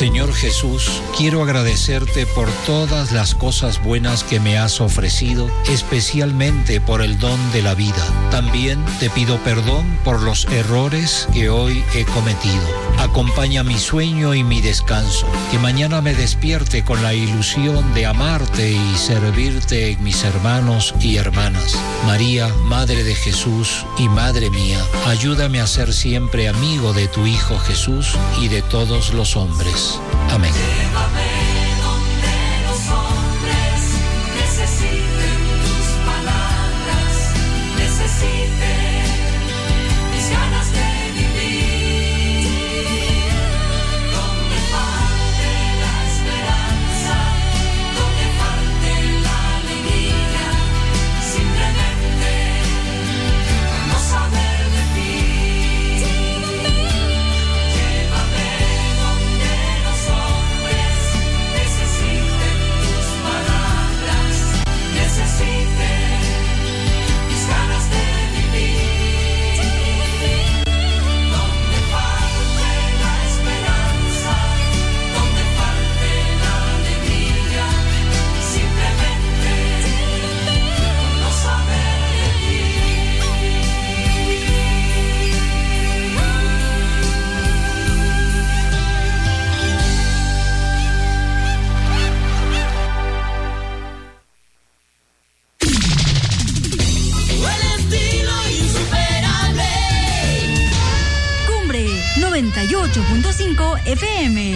Señor Jesús, quiero agradecerte por todas las cosas buenas que me has ofrecido, especialmente por el don de la vida. También te pido perdón por los errores que hoy he cometido. Acompaña mi sueño y mi descanso, que mañana me despierte con la ilusión de amarte y servirte en mis hermanos y hermanas. María, Madre de Jesús y Madre mía, ayúdame a ser siempre amigo de tu Hijo Jesús y de todos los hombres. Amén. noventa y ocho punto cinco f.m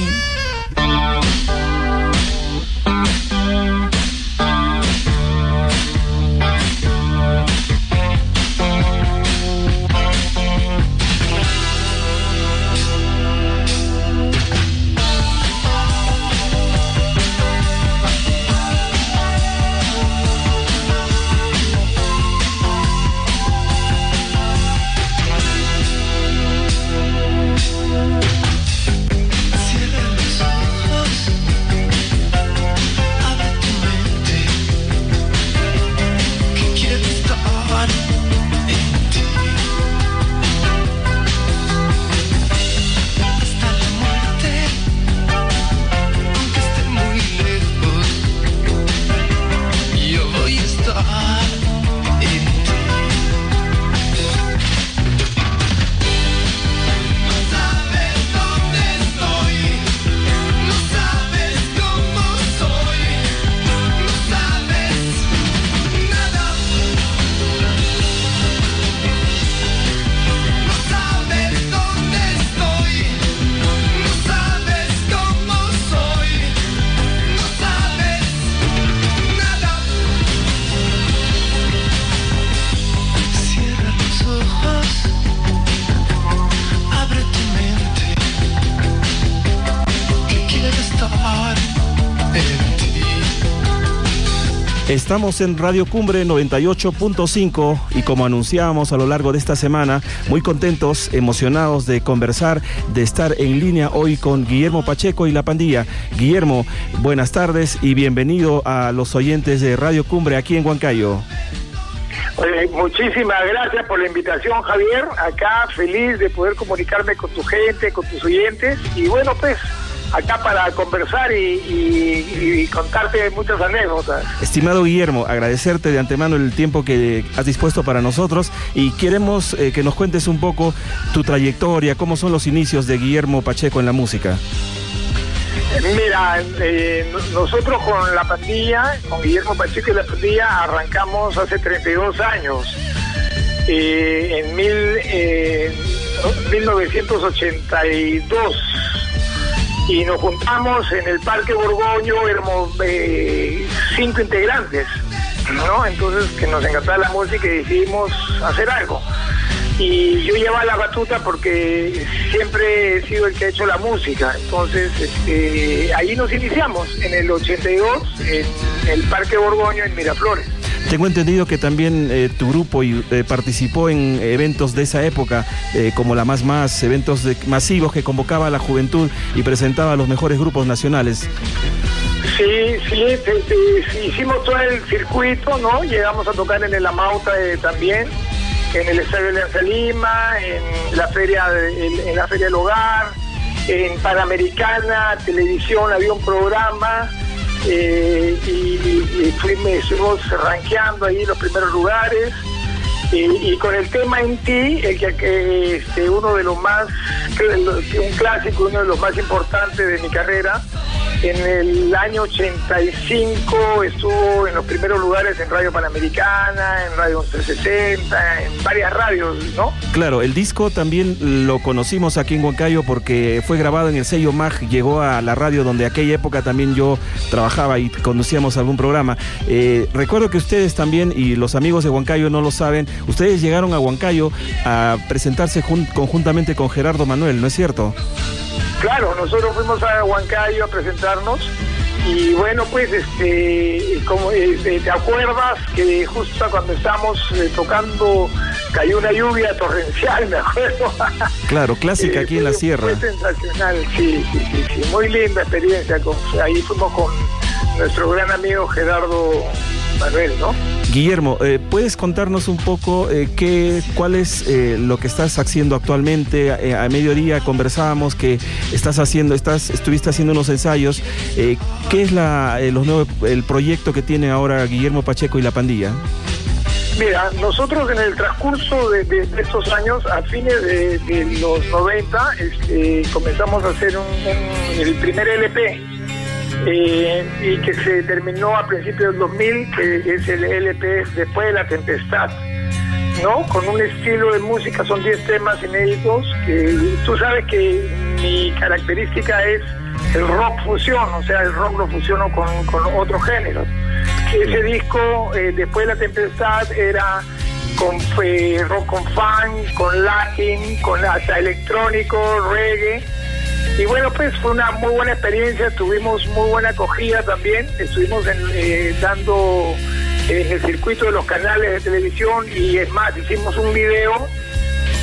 Estamos en Radio Cumbre 98.5 y como anunciábamos a lo largo de esta semana, muy contentos, emocionados de conversar, de estar en línea hoy con Guillermo Pacheco y la pandilla. Guillermo, buenas tardes y bienvenido a los oyentes de Radio Cumbre aquí en Huancayo. muchísimas gracias por la invitación, Javier. Acá feliz de poder comunicarme con tu gente, con tus oyentes. Y bueno, pues acá para conversar y, contarte muchas anécdotas. Estimado Guillermo, agradecerte de antemano el tiempo que has dispuesto para nosotros y queremos eh, que nos cuentes un poco tu trayectoria, cómo son los inicios de Guillermo Pacheco en la música. Mira, eh, nosotros con la pandilla, con Guillermo Pacheco y la pandilla, arrancamos hace 32 años. Eh, en mil, 1982 y nos juntamos en el Parque Borgoño, éramos eh, cinco integrantes, ¿no? Entonces que nos encantaba la música y decidimos hacer algo. Y yo llevaba la batuta porque siempre he sido el que ha hecho la música. Entonces, este, ahí nos iniciamos, en el 82, en el Parque Borgoño, en Miraflores. Tengo entendido que también eh, tu grupo eh, participó en eventos de esa época, eh, como la Más Más, eventos masivos que convocaba a la juventud y presentaba a los mejores grupos nacionales. Sí, sí, hicimos todo el circuito, ¿no? Llegamos a tocar en el Amauta también, en el Estadio de Lima, en la feria, en, la feria del Hogar, en Panamericana Televisión había un programa eh, y, estuvimos rankeando ahí los primeros lugares. Y, con el tema en ti, el que, este, uno de los más, un clásico, uno de los más importantes de mi carrera, en el año 85 estuvo en los primeros lugares en Radio Panamericana, en Radio 360, en varias radios, ¿no? Claro, el disco también lo conocimos aquí en Huancayo porque fue grabado en el sello MAG, llegó a la radio donde aquella época también yo trabajaba y conducíamos algún programa. Eh, recuerdo que ustedes también, y los amigos de Huancayo no lo saben, ustedes llegaron a Huancayo a presentarse conjuntamente con Gerardo Manuel, ¿no es cierto? Claro, nosotros fuimos a Huancayo a presentarnos y bueno, pues, este, como eh, te acuerdas que justo cuando estábamos eh, tocando cayó una lluvia torrencial, me acuerdo. Claro, clásica aquí en la sierra. Fue sensacional, sí, sí, sí, sí, muy linda experiencia. ahí fuimos con nuestro gran amigo Gerardo Manuel, ¿no? Guillermo, eh, ¿puedes contarnos un poco eh, qué, cuál es eh, lo que estás haciendo actualmente? a mediodía conversábamos que estás haciendo, estás, estuviste haciendo unos ensayos. ¿Qué es la, los nuevos, el proyecto que tiene ahora Guillermo Pacheco y la pandilla? Mira, nosotros en el transcurso de, estos años, a fines de, los 90, este, comenzamos a hacer el primer LP eh, y que se terminó a principios del 2000, que es el LP Después de la Tempestad, ¿no? Con un estilo de música, son 10 temas inéditos, que tú sabes que mi característica es el rock fusión, o sea, el rock lo fusiono con, con otros géneros. Ese disco, eh, Después de la Tempestad, era con rock con funk, con latin, con hasta electrónico, reggae y bueno, pues fue una muy buena experiencia, tuvimos muy buena acogida también, estuvimos eh, dando en el circuito de los canales de televisión y es más, hicimos un video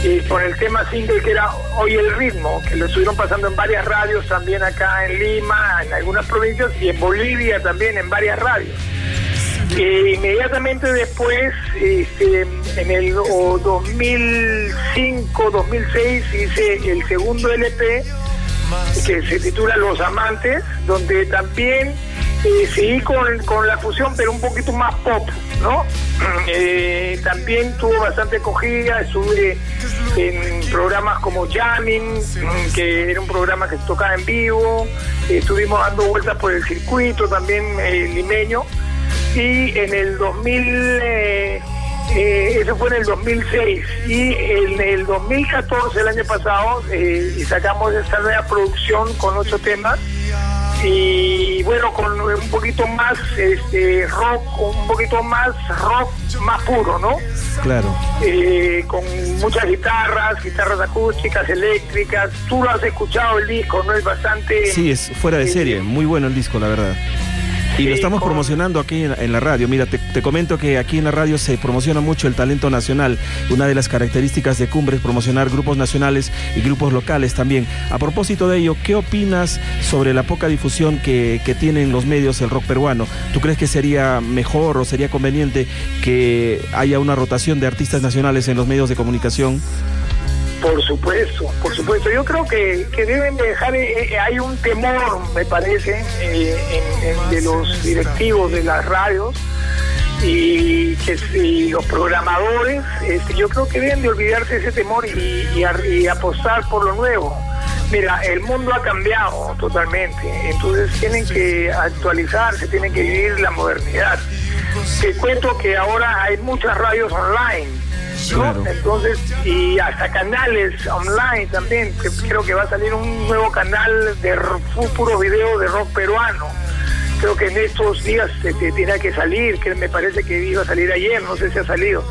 eh, con el tema single que era Hoy el ritmo, que lo estuvieron pasando en varias radios también acá en Lima, en algunas provincias y en Bolivia también en varias radios. Eh, inmediatamente después, este, en el 2005, 2006, hice el segundo LP que se titula Los Amantes, donde también eh, seguí con, con, la fusión, pero un poquito más pop, ¿no? Eh, también tuvo bastante acogida, estuve en programas como Jamming, que era un programa que se tocaba en vivo, estuvimos dando vueltas por el circuito también eh, limeño, y en el 2000... Eh, eso fue en el 2006 y en el 2014, el año pasado, eh, sacamos esta nueva producción con ocho temas y bueno, con un poquito más este, rock, un poquito más rock más puro, ¿no? Claro. Eh, con muchas guitarras, guitarras acústicas, eléctricas. Tú lo has escuchado el disco, ¿no? Es bastante... Sí, es fuera de serie, muy bueno el disco, la verdad. Y lo estamos promocionando aquí en, la radio. Mira, te, comento que aquí en la radio se promociona mucho el talento nacional. Una de las características de Cumbre es promocionar grupos nacionales y grupos locales también. A propósito de ello, ¿qué opinas sobre la poca difusión que, que tienen los medios el rock peruano? ¿Tú crees que sería mejor o sería conveniente que haya una rotación de artistas nacionales en los medios de comunicación? Por supuesto, por supuesto. Yo creo que, deben dejar, eh, eh, hay un temor, me parece, eh, de los directivos de las radios y que los programadores, este, yo creo que deben de olvidarse ese temor y, y, apostar por lo nuevo. Mira, el mundo ha cambiado totalmente, entonces tienen que actualizarse, tienen que vivir la modernidad. Te cuento que ahora hay muchas radios online entonces, y hasta canales online también, creo que va a salir un nuevo canal de puro video de rock peruano. Creo que en estos días te, tiene que salir, que me parece que iba a salir ayer, no sé si ha salido.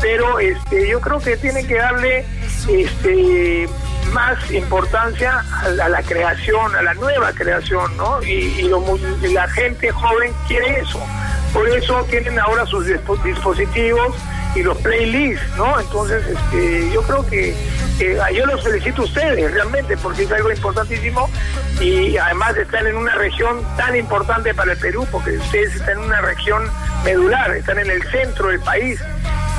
Pero este, yo creo que tienen que darle este, más importancia a la, creación, a la nueva creación, ¿no? Y, y la gente joven quiere eso. Por eso tienen ahora sus dispositivos y los playlists, ¿no? Entonces, este, yo creo que yo los felicito a ustedes realmente porque es algo importantísimo y además están en una región tan importante para el Perú porque ustedes están en una región medular, están en el centro del país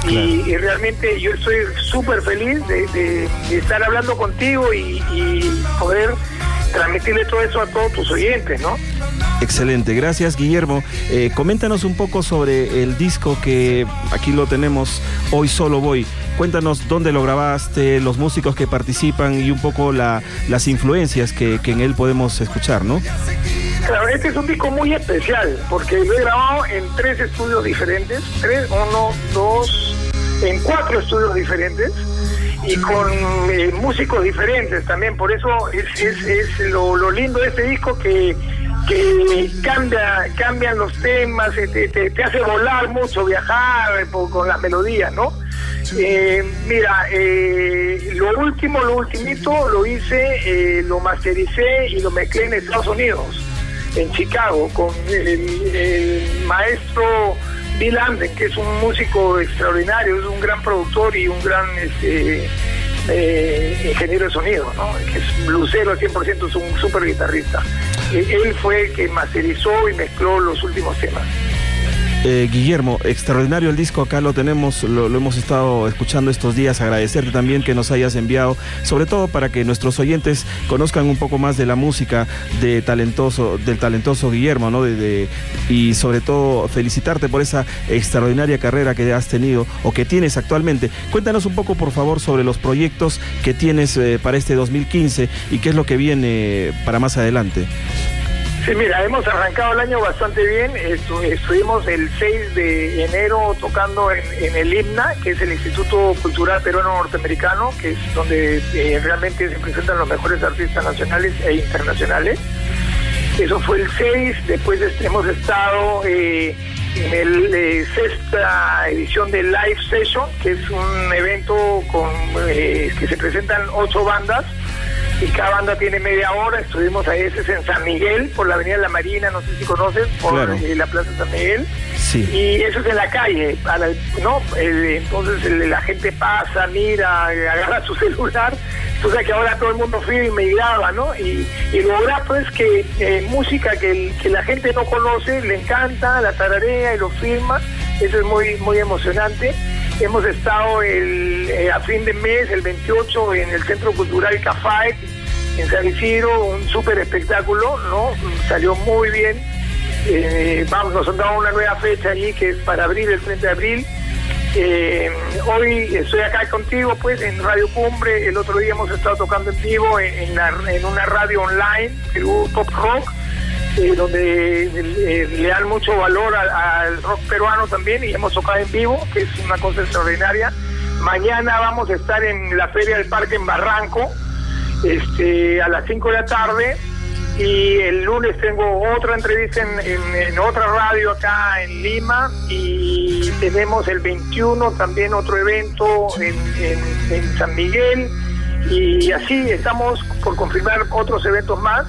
Y, realmente yo estoy súper feliz de, estar hablando contigo y, poder transmitirle todo eso a todos tus oyentes, ¿no? Excelente, gracias Guillermo. Eh, coméntanos un poco sobre el disco que aquí lo tenemos, Hoy Solo Voy. Cuéntanos dónde lo grabaste, los músicos que participan y un poco la, las influencias que, que en él podemos escuchar, ¿no? Este es un disco muy especial porque lo he grabado en tres estudios diferentes, tres, uno, dos, en cuatro estudios diferentes y con eh, músicos diferentes también. Por eso es, es, lo, lindo de este disco que, que cambia, cambian los temas, eh, te, hace volar mucho, viajar eh, con las melodías, ¿no? mira, lo último, lo ultimito lo hice, lo mastericé y lo mezclé en Estados Unidos en Chicago con el, maestro Bill Anden, que es un músico extraordinario, es un gran productor y un gran este, eh, ingeniero de sonido, que es blusero al 100%, es un súper guitarrista. Él fue el que masterizó y mezcló los últimos temas. Eh, Guillermo, extraordinario el disco, acá lo tenemos, lo, hemos estado escuchando estos días, agradecerte también que nos hayas enviado, sobre todo para que nuestros oyentes conozcan un poco más de la música talentoso, del talentoso Guillermo, ¿no? Y sobre todo felicitarte por esa extraordinaria carrera que has tenido o que tienes actualmente. Cuéntanos un poco, por favor, sobre los proyectos que tienes eh, para este 2015 y qué es lo que viene para más adelante. Sí, mira, hemos arrancado el año bastante bien. estuvimos el 6 de enero tocando en, el IMNA, que es el Instituto Cultural Peruano Norteamericano, que es donde eh, realmente se presentan los mejores artistas nacionales e internacionales. Eso fue el 6, después hemos estado eh, en la eh, sexta edición de Live Session, que es un evento con que se presentan ocho bandas y cada banda tiene media hora. Estuvimos a veces en San Miguel, por la Avenida de la Marina, no sé si conoces, por eh, la Plaza San Miguel. Sí. Y eso es en la calle, ¿no? entonces la gente pasa, mira, agarra su celular. Entonces que ahora todo el mundo filma y graba, ¿no? Y, lo grato es que eh, música que, que la gente no conoce, le encanta, la tararea y lo filma. Eso es muy, muy emocionante. Hemos estado el, eh, a fin de mes, el 28, en el Centro Cultural Café, en San Isidro, un súper espectáculo, ¿no? Salió muy bien. Eh, vamos, nos han dado una nueva fecha allí que es para abril, el 30 de abril. Eh, hoy estoy acá contigo, pues, en Radio Cumbre. El otro día hemos estado tocando en vivo en, en una radio online, Perú Pop Rock eh, donde eh, le dan mucho valor al, rock peruano también y hemos tocado en vivo, que es una cosa extraordinaria. Mañana vamos a estar en la Feria del Parque en Barranco, este, a las 5 de la tarde. Y el lunes tengo otra entrevista en, otra radio acá en Lima y tenemos el 21 también otro evento en, en San Miguel y así estamos por confirmar otros eventos más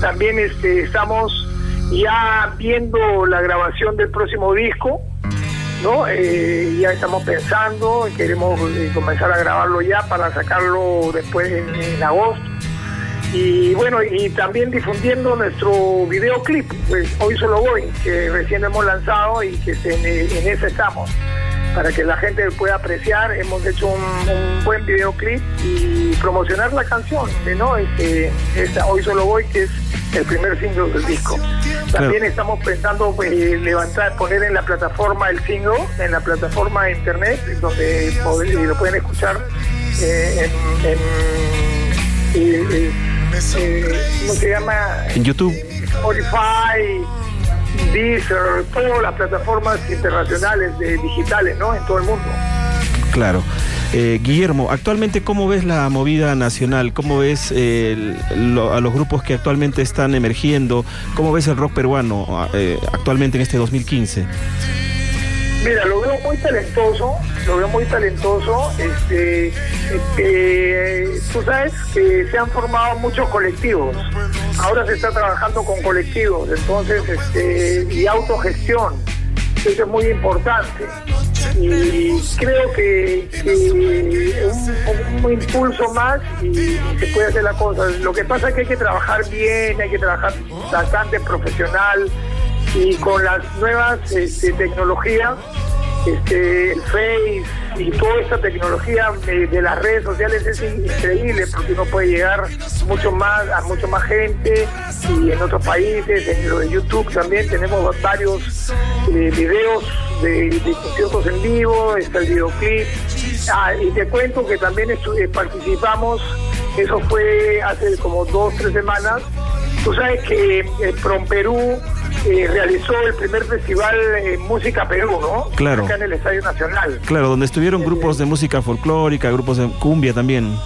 también este, estamos ya viendo la grabación del próximo disco, ¿no? Eh, ya estamos pensando, queremos eh, comenzar a grabarlo ya para sacarlo después en, agosto. Y bueno, y también difundiendo nuestro videoclip, pues hoy solo voy, que recién hemos lanzado y que en, en ese estamos para que la gente pueda apreciar. Hemos hecho un, buen videoclip y promocionar la canción, ¿no? Este, esta, Hoy Solo Voy, que es el primer single del disco. También estamos pensando pues, levantar, poner en la plataforma el single, en la plataforma de internet, donde lo pueden escuchar eh, en, eh, eh, ¿cómo se llama? En YouTube. Spotify, Deezer, todas las plataformas internacionales de digitales, ¿no? En todo el mundo. Claro. Eh, Guillermo, actualmente, ¿cómo ves la movida nacional? ¿Cómo ves eh, a los grupos que actualmente están emergiendo? ¿Cómo ves el rock peruano eh, actualmente en este 2015? Mira, lo veo muy talentoso, lo veo muy talentoso. Este, este, tú sabes que se han formado muchos colectivos. Ahora se está trabajando con colectivos, entonces, este, y autogestión. Eso es muy importante. Y creo que, un, impulso más y, se puede hacer la cosa. Lo que pasa es que hay que trabajar bien, hay que trabajar bastante profesional y con las nuevas este, tecnologías este, el Face y toda esta tecnología de, las redes sociales es increíble porque uno puede llegar mucho más a mucho más gente y en otros países, en lo de YouTube también tenemos varios eh, videos de, conciertos en vivo, está el videoclip. Ah, y te cuento que también eh, participamos, eso fue hace como dos, tres semanas. Tú sabes que eh, Prom Perú eh, realizó el primer festival Música Perú, ¿no? Claro. Acá en el Estadio Nacional. Claro, donde estuvieron grupos de música folclórica, grupos de cumbia también.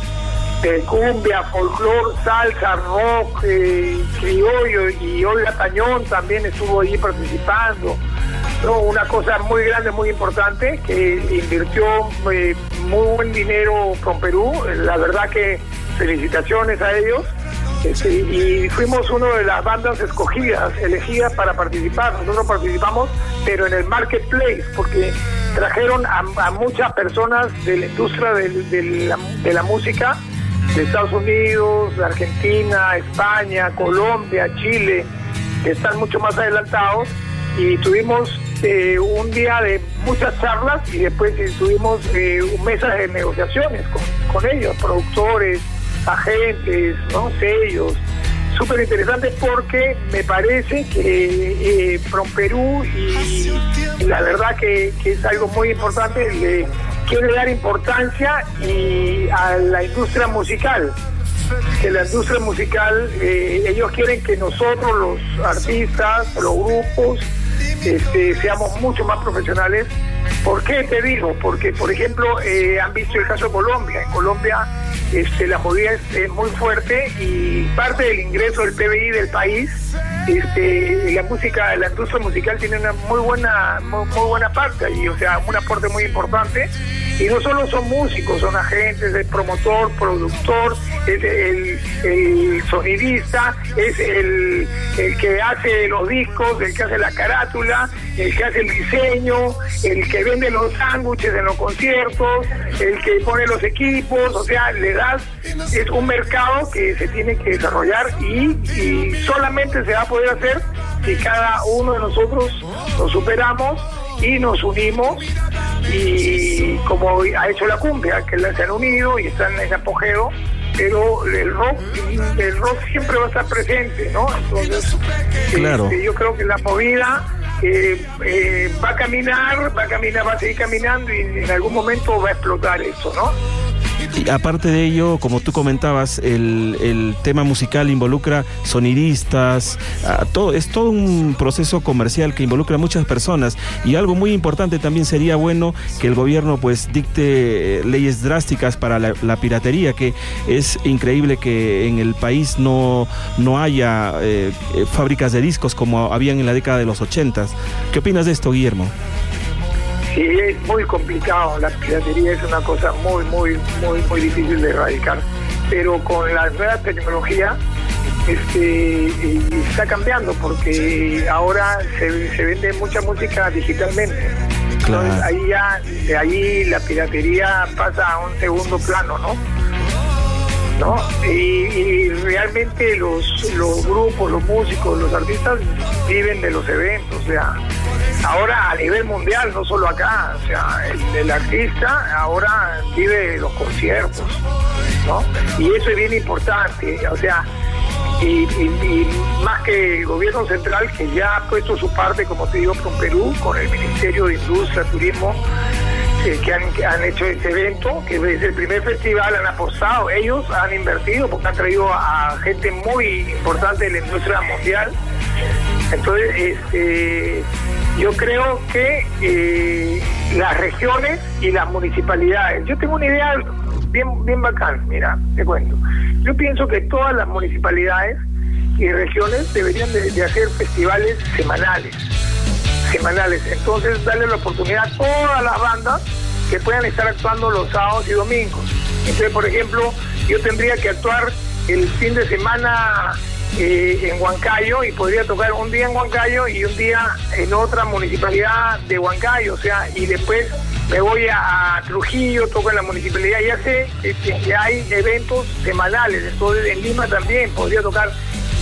De cumbia, folclor, salsa, rock, eh, criollo y Olga Tañón también estuvo allí participando. ¿no? Una cosa muy grande, muy importante, que invirtió eh, muy buen dinero con Perú. La verdad que felicitaciones a ellos. Y fuimos una de las bandas escogidas, elegidas para participar. Nosotros participamos, pero en el marketplace, porque trajeron a, muchas personas de la industria de, la, música de Estados Unidos, de Argentina, España, Colombia, Chile, que están mucho más adelantados. Y tuvimos eh, un día de muchas charlas y después tuvimos eh, mesas de negociaciones con, con ellos, productores, agentes, ¿no? sellos. Súper interesante porque me parece que eh, Perú y, la verdad que, es algo muy importante, le quiere dar importancia y a la industria musical. Que la industria musical, eh, ellos quieren que nosotros, los artistas, los grupos, este, seamos mucho más profesionales. ¿Por qué te digo? Porque, por ejemplo, eh, han visto el caso de Colombia. En Colombia este, la movida es, muy fuerte y parte del ingreso del PBI del país, este, la música, la industria musical tiene una muy buena, muy, buena parte y o sea, un aporte muy importante. Y no solo son músicos, son agentes, el promotor, productor, es el, sonidista, es el, el que hace los discos, el que hace la carátula, el que hace el diseño, el que vende los sándwiches en los conciertos, el que pone los equipos, o sea, le da es un mercado que se tiene que desarrollar y, solamente se va a poder hacer si cada uno de nosotros nos superamos y nos unimos y como ha hecho la cumbia, que se han unido y están en apogeo, pero el rock, el rock siempre va a estar presente, ¿no? Entonces, este, yo creo que la movida eh, eh, va a caminar, va a caminar, va a seguir caminando y en algún momento va a explotar eso, ¿no? Aparte de ello, como tú comentabas, el, tema musical involucra sonidistas, todo, es todo un proceso comercial que involucra a muchas personas y algo muy importante también sería bueno que el gobierno pues dicte eh, leyes drásticas para la, piratería, que es increíble que en el país no, no haya eh, eh, fábricas de discos como habían en la década de los ochentas. ¿Qué opinas de esto, Guillermo? Sí, es muy complicado, la piratería es una cosa muy, muy, muy, muy difícil de erradicar, pero con la nueva tecnología este, está cambiando porque ahora se, vende mucha música digitalmente. Entonces ahí ya, de ahí la piratería pasa a un segundo plano, ¿no? ¿no? Y, realmente los, los grupos, los músicos, los artistas viven de los eventos, o sea, ahora a nivel mundial, no solo acá, o sea, el, artista ahora vive los conciertos, ¿no? Y eso es bien importante, o sea, y, más que el gobierno central que ya ha puesto su parte, como te digo, con Perú, con el Ministerio de Industria, Turismo, que, han, han, hecho este evento, que desde el primer festival han apostado, ellos han invertido porque han traído a gente muy importante de la industria mundial. Entonces, este, yo creo que eh, las regiones y las municipalidades, yo tengo una idea bien, bien bacán, mira, te cuento. Yo pienso que todas las municipalidades y regiones deberían de, hacer festivales semanales, semanales. Entonces darle la oportunidad a todas las bandas que puedan estar actuando los sábados y domingos. Entonces, por ejemplo, yo tendría que actuar el fin de semana eh, en Huancayo y podría tocar un día en Huancayo y un día en otra municipalidad de Huancayo, o sea, y después me voy a, Trujillo, toco en la municipalidad, ya sé que, hay eventos semanales, entonces en Lima también podría tocar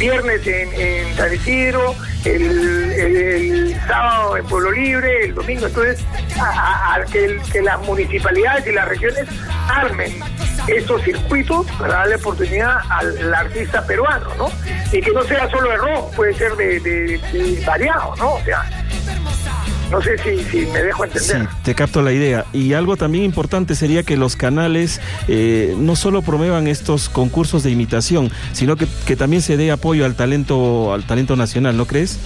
viernes en, en San Isidro, el, sábado en Pueblo Libre, el domingo, entonces a, que, las municipalidades y las regiones armen estos circuitos para darle oportunidad al, artista peruano, ¿no? Y que no sea solo de rock, puede ser de, variado, ¿no? O sea, no sé si, me dejo entender. Sí, te capto la idea. Y algo también importante sería que los canales eh, no solo promuevan estos concursos de imitación, sino que, que también se dé apoyo al talento, al talento nacional, ¿no crees?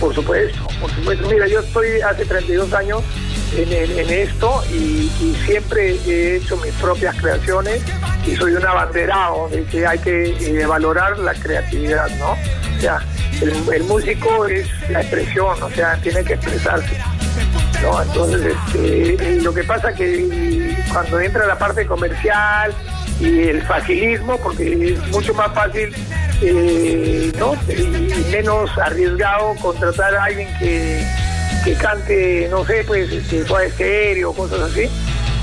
Por supuesto, por supuesto. Mira, yo estoy hace 32 años en, esto y, siempre he hecho mis propias creaciones y soy un abanderado de que hay que eh, valorar la creatividad, ¿no? O sea, el, músico es la expresión, o sea, tiene que expresarse. ¿no? Entonces, este, lo que pasa que cuando entra la parte comercial y el facilismo, porque es mucho más fácil eh, ¿no? y menos arriesgado contratar a alguien que que cante, no sé, pues, este, de estéreo, cosas así.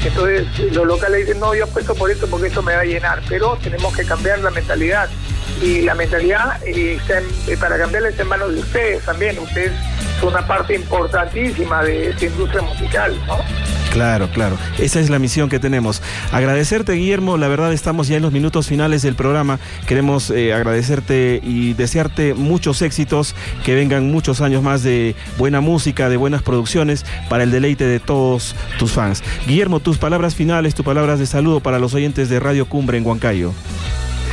Entonces los locales dicen, no, yo apuesto por esto porque esto me va a llenar, pero tenemos que cambiar la mentalidad. Y la mentalidad eh, eh, para cambiarla está en manos de ustedes también. Ustedes son una parte importantísima de esta industria musical, ¿no? Claro, claro. Esa es la misión que tenemos. Agradecerte, Guillermo. La verdad, estamos ya en los minutos finales del programa. Queremos eh, agradecerte y desearte muchos éxitos, que vengan muchos años más de buena música, de buenas producciones, para el deleite de todos tus fans. Guillermo, tus palabras finales, tus palabras de saludo para los oyentes de Radio Cumbre en Huancayo.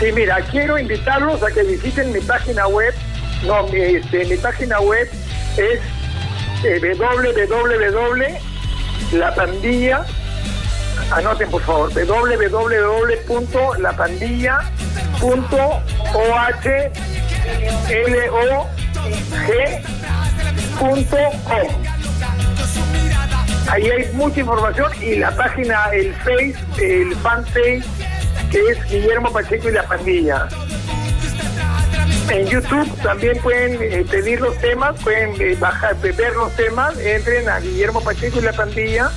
Sí, mira, quiero invitarlos a que visiten mi página web. No, mi, este, mi página web es eh, www la pandilla, anoten por favor, www.lapandilla.ohlog.com. Ahí hay mucha información y la página, el Face, el fanpage, que es Guillermo Pacheco y la pandilla. En YouTube también pueden eh, pedir los temas, pueden eh, bajar, ver los temas, entren a Guillermo Pacheco y la pandilla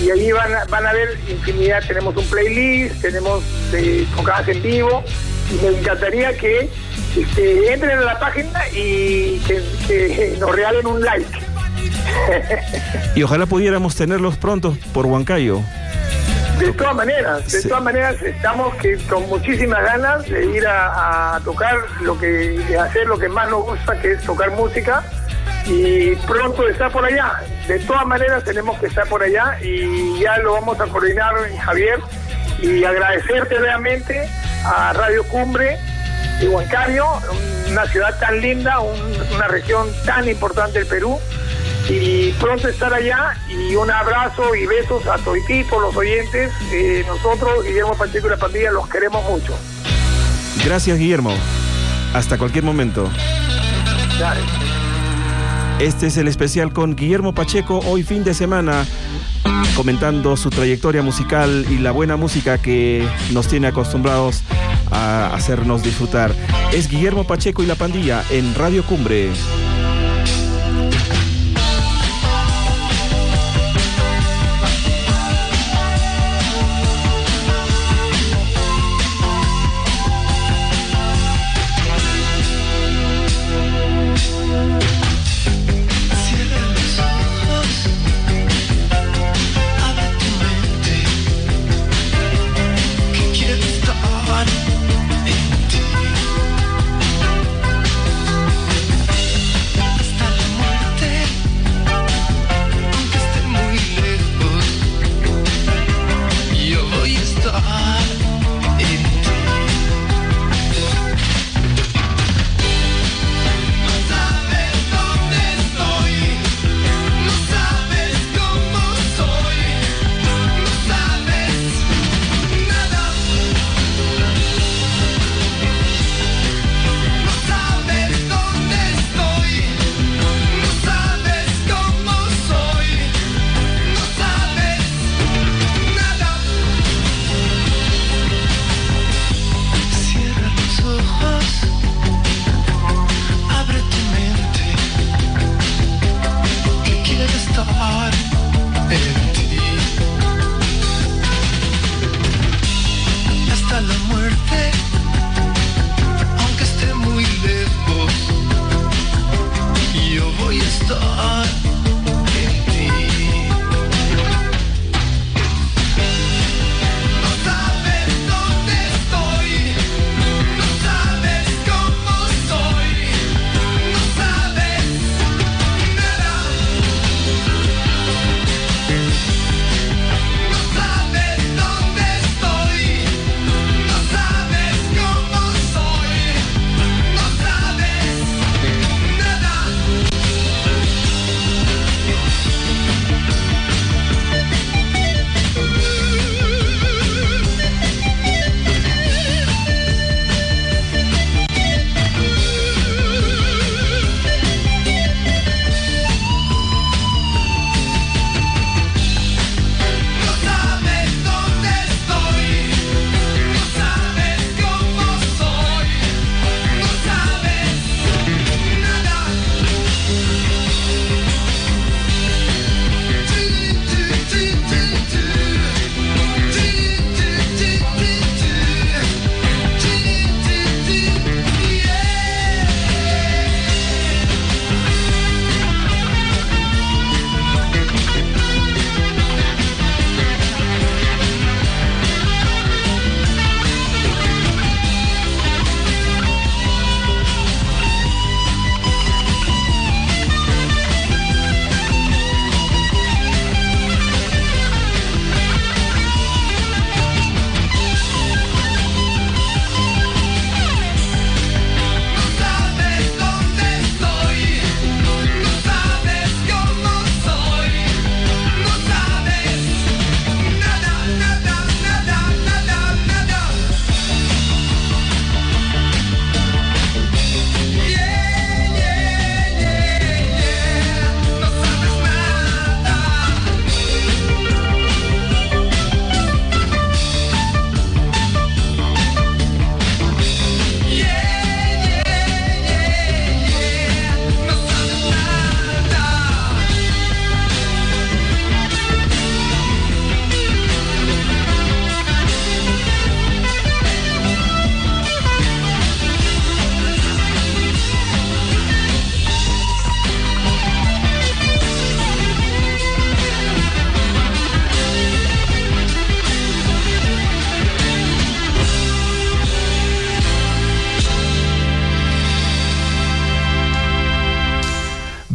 y ahí van a, van a ver infinidad. Tenemos un playlist, tenemos eh, tocadas en y me encantaría que este, entren a la página y que nos regalen un like. y ojalá pudiéramos tenerlos pronto por Huancayo. De todas maneras, de todas maneras estamos que con muchísimas ganas de ir a, tocar lo que, hacer lo que más nos gusta, que es tocar música y pronto estar por allá. De todas maneras tenemos que estar por allá y ya lo vamos a coordinar Javier y agradecerte realmente a Radio Cumbre de Huancayo, una ciudad tan linda, una región tan importante del Perú y pronto estar allá y un abrazo y besos a todos los oyentes. Eh, nosotros, Guillermo Pacheco y la pandilla, los queremos mucho. Gracias, Guillermo. Hasta cualquier momento. Este es el especial con Guillermo Pacheco, hoy fin de semana, comentando su trayectoria musical y la buena música que nos tiene acostumbrados a hacernos disfrutar. Es Guillermo Pacheco y la pandilla en Radio Cumbre.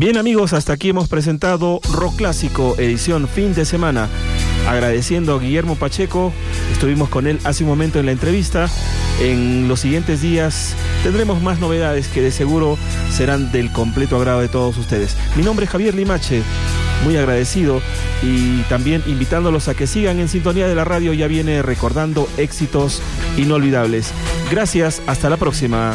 Bien amigos, hasta aquí hemos presentado Rock Clásico, edición fin de semana. Agradeciendo a Guillermo Pacheco, estuvimos con él hace un momento en la entrevista. En los siguientes días tendremos más novedades que de seguro serán del completo agrado de todos ustedes. Mi nombre es Javier Limache, muy agradecido y también invitándolos a que sigan en sintonía de la radio, ya viene recordando éxitos inolvidables. Gracias, hasta la próxima.